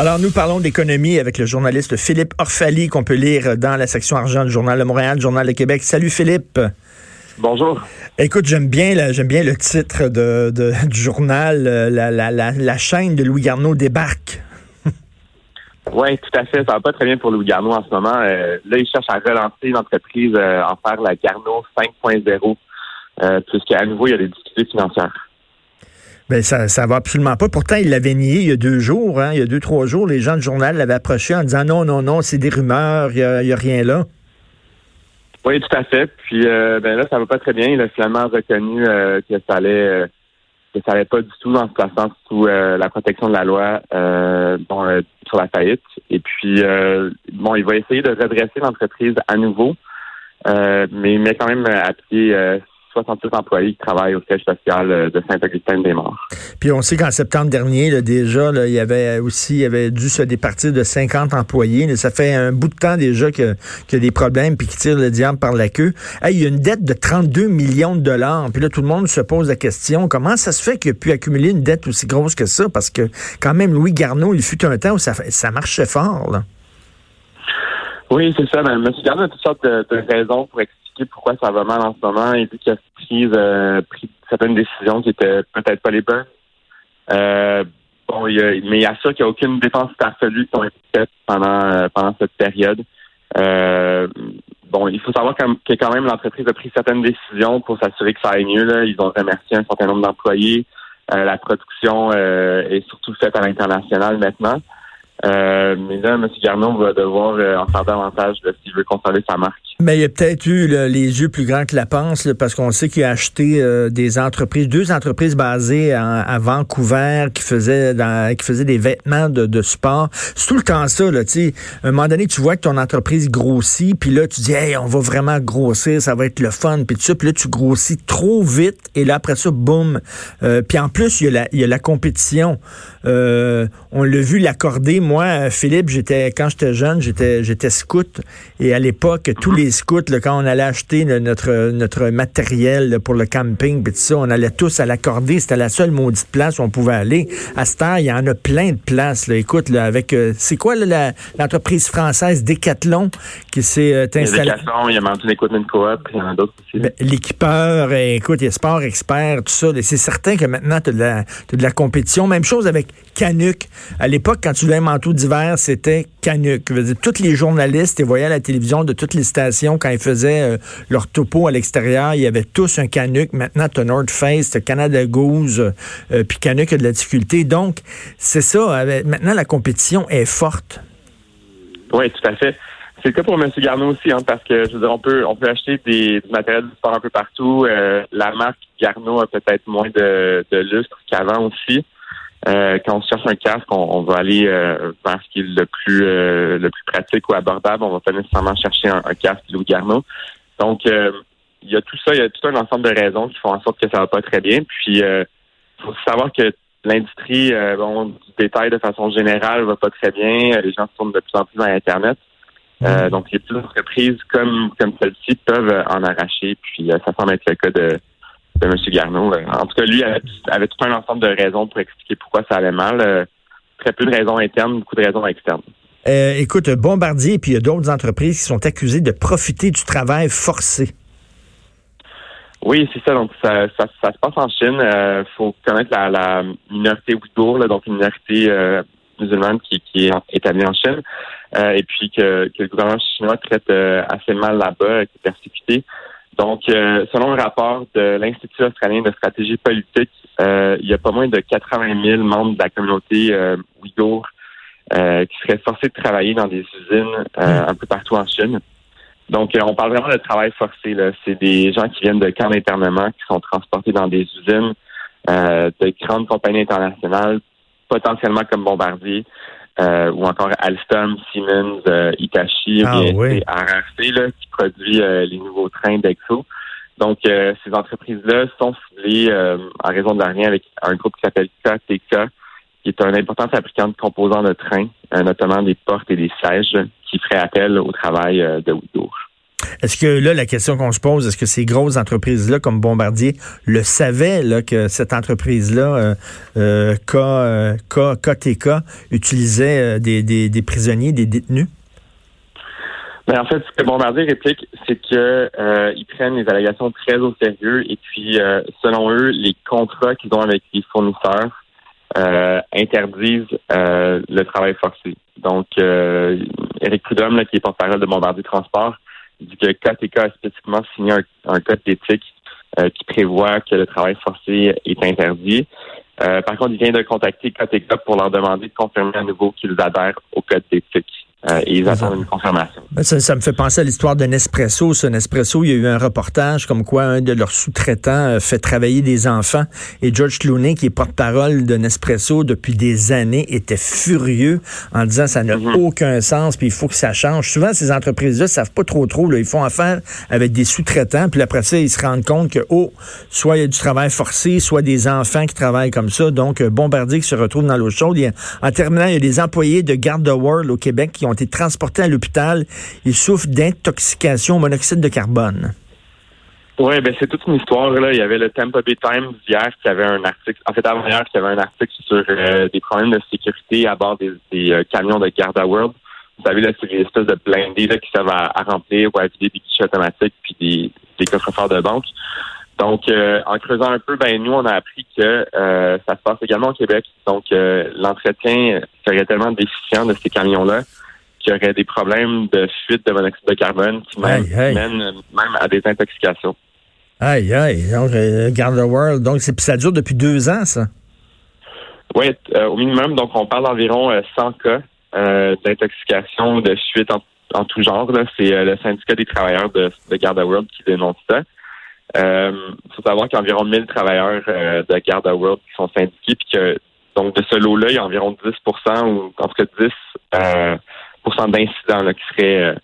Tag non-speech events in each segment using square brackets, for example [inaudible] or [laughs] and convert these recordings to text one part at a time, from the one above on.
Alors, nous parlons d'économie avec le journaliste Philippe Orphalie, qu'on peut lire dans la section argent du Journal de Montréal, Journal de Québec. Salut Philippe. Bonjour. Écoute, j'aime bien, j'aime bien le titre de, de- du journal, euh, la, la, la, la chaîne de Louis Garneau débarque. [laughs] Oui, tout à fait. Ça va pas très bien pour Louis Garneau en ce moment. Euh, là, il cherche à relancer l'entreprise, euh, en faire la Garneau 5.0, euh, puisqu'à nouveau, il y a des difficultés financières. Ben, ça, ça va absolument pas. Pourtant, il l'avait nié il y a deux jours, hein, il y a deux, trois jours. Les gens du journal l'avaient approché en disant non, non, non, c'est des rumeurs, il y a, rien là. Oui, tout à fait. Puis euh, ben là, ça va pas très bien. Il a finalement reconnu euh, que ça allait euh, que ça allait pas du tout en se plaçant sous euh, la protection de la loi sur la faillite. Et puis bon, il va essayer de redresser l'entreprise à nouveau, mais il met quand même à pied 66 employés qui travaillent au siège social euh, de Saint-Augustin-des-Morts. Puis on sait qu'en septembre dernier, là, déjà, là, il y avait aussi, il y avait dû se départir de 50 employés. Là, ça fait un bout de temps déjà que- qu'il y a des problèmes puis qui tirent le diable par la queue. Hey, il y a une dette de 32 millions de dollars. Puis là, tout le monde se pose la question, comment ça se fait qu'il a pu accumuler une dette aussi grosse que ça? Parce que quand même, Louis Garneau, il fut un temps où ça, ça marchait fort. Là. Oui, c'est ça. Ben, M. Garneau a toutes sortes de, de raisons pour expliquer pourquoi ça va mal en ce moment. Il dit qu'il a pris, euh, pris certaines décisions qui étaient peut-être pas les bonnes. Euh, bon, il a- mais il assure qu'il n'y a aucune dépense absolue qui ont été faites pendant, euh, pendant cette période. Euh, bon, il faut savoir que quand même l'entreprise a pris certaines décisions pour s'assurer que ça aille mieux. Ils ont remercié un certain nombre d'employés. La production est surtout faite à l'international maintenant. Mais là, M. Garneau va devoir en faire davantage s'il veut conserver sa marque. Mais il a peut-être eu là, les yeux plus grands que la panse, là, parce qu'on sait qu'il a acheté euh, des entreprises, deux entreprises basées en- à Vancouver qui faisaient dans, qui faisaient des vêtements de, de sport. C'est tout le temps ça, là, tu sais. À un moment donné, tu vois que ton entreprise grossit, puis là, tu dis, hey, on va vraiment grossir, ça va être le fun, puis ça, puis là, tu grossis trop vite, et là, après ça, boum. Euh, puis en plus, il y a la, il y a la compétition. Euh, on l'a vu l'accorder. Moi, Philippe, j'étais quand j'étais jeune, j'étais j'étais scout, et à l'époque, tous les scouts, là, quand on allait acheter notre notre matériel là, pour le camping, puis tout ça, on allait tous à l'accorder. C'était la seule maudite place où on pouvait aller. À cette heure, il y en a plein de places. Écoute, avec euh, c'est quoi l'entreprise française Decathlon qui s'est euh, Il y a installée? Decathlon, il y a Mountain Equipment Co-op, il y en a d'autres aussi. Ben, L'équipeur, euh, écoute, il y a Sport Expert, tout ça. C'est certain que maintenant, tu as, de la compétition. Même chose avec Canuck. À l'époque, quand tu voulais un manteau d'hiver, c'était Canuck. Je veux dire, tous les journalistes, ils voyaient à la télévision de toutes les stations, quand ils faisaient euh, leur topo à l'extérieur, il y avait tous un Canuck. Maintenant, tu as North Face, tu Canada Goose, euh, euh, puis Canuck a de la difficulté. Donc, c'est ça. maintenant, la compétition est forte. Oui, tout à fait. C'est le cas pour M. Garneau aussi, hein, parce que je veux dire, on peut on peut acheter des, du matériel de sport un peu partout. Euh, la marque Garneau a peut-être moins de, de lustre qu'avant aussi. Euh, quand on cherche un casque, on, on va aller euh, vers ce qui est le plus euh, le plus pratique ou abordable. On va pas nécessairement chercher un, un casque Louis Garneau. Donc euh, il y a tout ça, il y a tout un ensemble de raisons qui font en sorte que ça va pas très bien. Puis euh, faut savoir que l'industrie euh, bon, du détail de façon générale va pas très bien. Les gens se tournent de plus en plus dans Internet. Euh, donc, les petites entreprises comme, comme celle-ci peuvent en arracher. Puis, euh, ça semble être le cas de, de M. Garneau. Euh, En tout cas, lui avait, avait tout un ensemble de raisons pour expliquer pourquoi ça allait mal. Euh, très peu de raisons internes, beaucoup de raisons externes. Euh, écoute, Bombardier, puis il y a d'autres entreprises qui sont accusées de profiter du travail forcé. Oui, c'est ça. Donc, ça, ça, ça se passe en Chine. Il faut connaître la, la minorité ouïghour, là, donc une minorité euh, musulmane qui, qui est établie en Chine. Euh, et puis que, que le gouvernement chinois traite assez mal là-bas, qui est persécuté. Donc, euh, selon un rapport de l'Institut australien de stratégie politique, euh, il y a pas moins de 80 000 membres de la communauté euh, ouïghour euh, qui seraient forcés de travailler dans des usines euh, un peu partout en Chine. Donc, euh, on parle vraiment de travail forcé. Là. C'est des gens qui viennent de camps d'internement, qui sont transportés dans des usines euh, de grandes compagnies internationales, potentiellement comme Bombardier, euh, ou encore Alstom, Siemens, euh, Hitachi, ah, bien, oui. RRC là, qui produit euh, les nouveaux trains d'Exo. Donc, euh, ces entreprises-là sont ciblées en raison de rien avec un groupe qui s'appelle KTK, qui est un important fabricant de composants de trains, notamment des portes et des sièges, qui ferait appel au travail de Ouidour. Est-ce que là, la question qu'on se pose, est-ce que ces grosses entreprises-là, comme Bombardier, le savaient là, que cette entreprise-là, euh, euh, KTK, utilisait euh, des, des, prisonniers, des détenus? Mais ben, en fait, ce que Bombardier réplique, c'est que euh, ils prennent les allégations très au sérieux et puis, selon eux, les contrats qu'ils ont avec les fournisseurs interdisent le travail forcé. Donc, Eric Prudhomme, qui est porte-parole de Bombardier Transport, que KTK a spécifiquement signé un, code d'éthique euh, qui prévoit que le travail forcé est interdit. Euh, par contre, il vient de contacter KTK pour leur demander de confirmer à nouveau qu'ils adhèrent au code d'éthique. Euh, et ils attendent une confirmation. Ben, ça, me fait penser à l'histoire de Nespresso. Ce Nespresso, il y a eu un reportage comme quoi un de leurs sous-traitants euh, fait travailler des enfants. Et George Clooney, qui est porte-parole de Nespresso depuis des années, était furieux en disant ça n'a mhm. aucun sens, puis il faut que ça change. Souvent, ces entreprises-là savent pas trop trop. Là. Ils font affaire avec des sous-traitants, puis après ça, ils se rendent compte que, oh, soit il y a du travail forcé, soit des enfants qui travaillent comme ça. Donc, euh, Bombardier qui se retrouve dans l'eau chaude. en terminant, il y a des employés de Garde de World au Québec qui ont ont été transportés à l'hôpital. Ils souffrent d'intoxication au monoxyde de carbone. Oui, ben c'est toute une histoire. Là. Il y avait le Tampa Bay Times hier qui avait un article, en fait avant-hier, qui avait un article sur euh, des problèmes de sécurité à bord des, euh, camions de Garda World. Vous savez, là, c'est des espèces de blindés là, qui servent à, remplir ou à vider des guichets automatiques puis des, des coffres-forts de banque. Donc, euh, en creusant un peu, ben nous, on a appris que ça se passe également au Québec. Donc, l'entretien serait tellement déficient de ces camions-là qu'il y aurait des problèmes de fuite de monoxyde de carbone qui mènent, même à des intoxications. Aïe, aïe. Donc, euh, Garde World. Donc, ça dure depuis deux ans, ça? Oui, euh, au minimum. Donc, on parle d'environ 100 euh, cas d'intoxication, de fuite en, tout genre. C'est le syndicat des travailleurs de, de Garde World qui dénonce ça. Il faut savoir qu'il y a environ 1000 travailleurs de Garde World qui sont syndiqués, puis que donc de ce lot-là, il y a environ 10% ou en tout cas 10 d'incidents qui seraient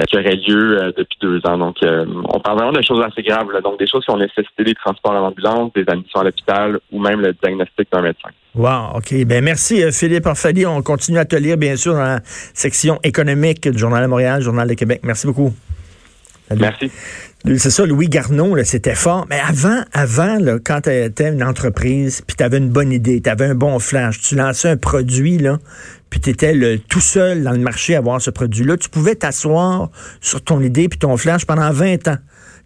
euh, qui auraient lieu euh, depuis deux ans. Donc, euh, on parle vraiment de choses assez graves, donc des choses qui ont nécessité des transports en ambulance, des admissions à l'hôpital ou même le diagnostic d'un médecin. Wow, OK. Ben merci Philippe Orfali. On continue à te lire, bien sûr, dans la section économique du Journal de Montréal, Journal de Québec. Merci beaucoup. Merci. C'est ça, Louis Garneau, c'était fort. Mais avant, avant, là, quand tu étais une entreprise, puis tu avais une bonne idée, tu avais un bon flash, tu lançais un produit, là, puis tu étais le, tout seul dans le marché à avoir ce produit-là, tu pouvais t'asseoir sur ton idée puis ton flash pendant 20 ans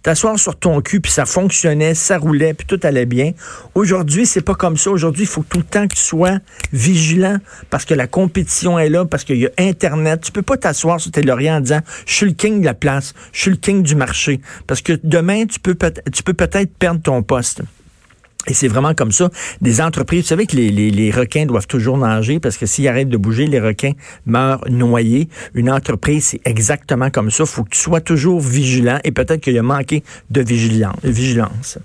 t'asseoir sur ton cul, puis ça fonctionnait, ça roulait, puis tout allait bien. Aujourd'hui, c'est pas comme ça. Aujourd'hui, il faut tout le temps que tu sois vigilant parce que la compétition est là, parce qu'il y a Internet. Tu peux pas t'asseoir sur tes lauriers en disant « Je suis le king de la place, je suis le king du marché ». Parce que demain, tu peux, tu peux peut-être perdre ton poste. Et c'est vraiment comme ça. Des entreprises, vous savez que les, les, les requins doivent toujours nager parce que s'ils arrêtent de bouger, les requins meurent noyés. Une entreprise, c'est exactement comme ça. Faut que tu sois toujours vigilant et peut-être qu'il y a manqué de vigilance.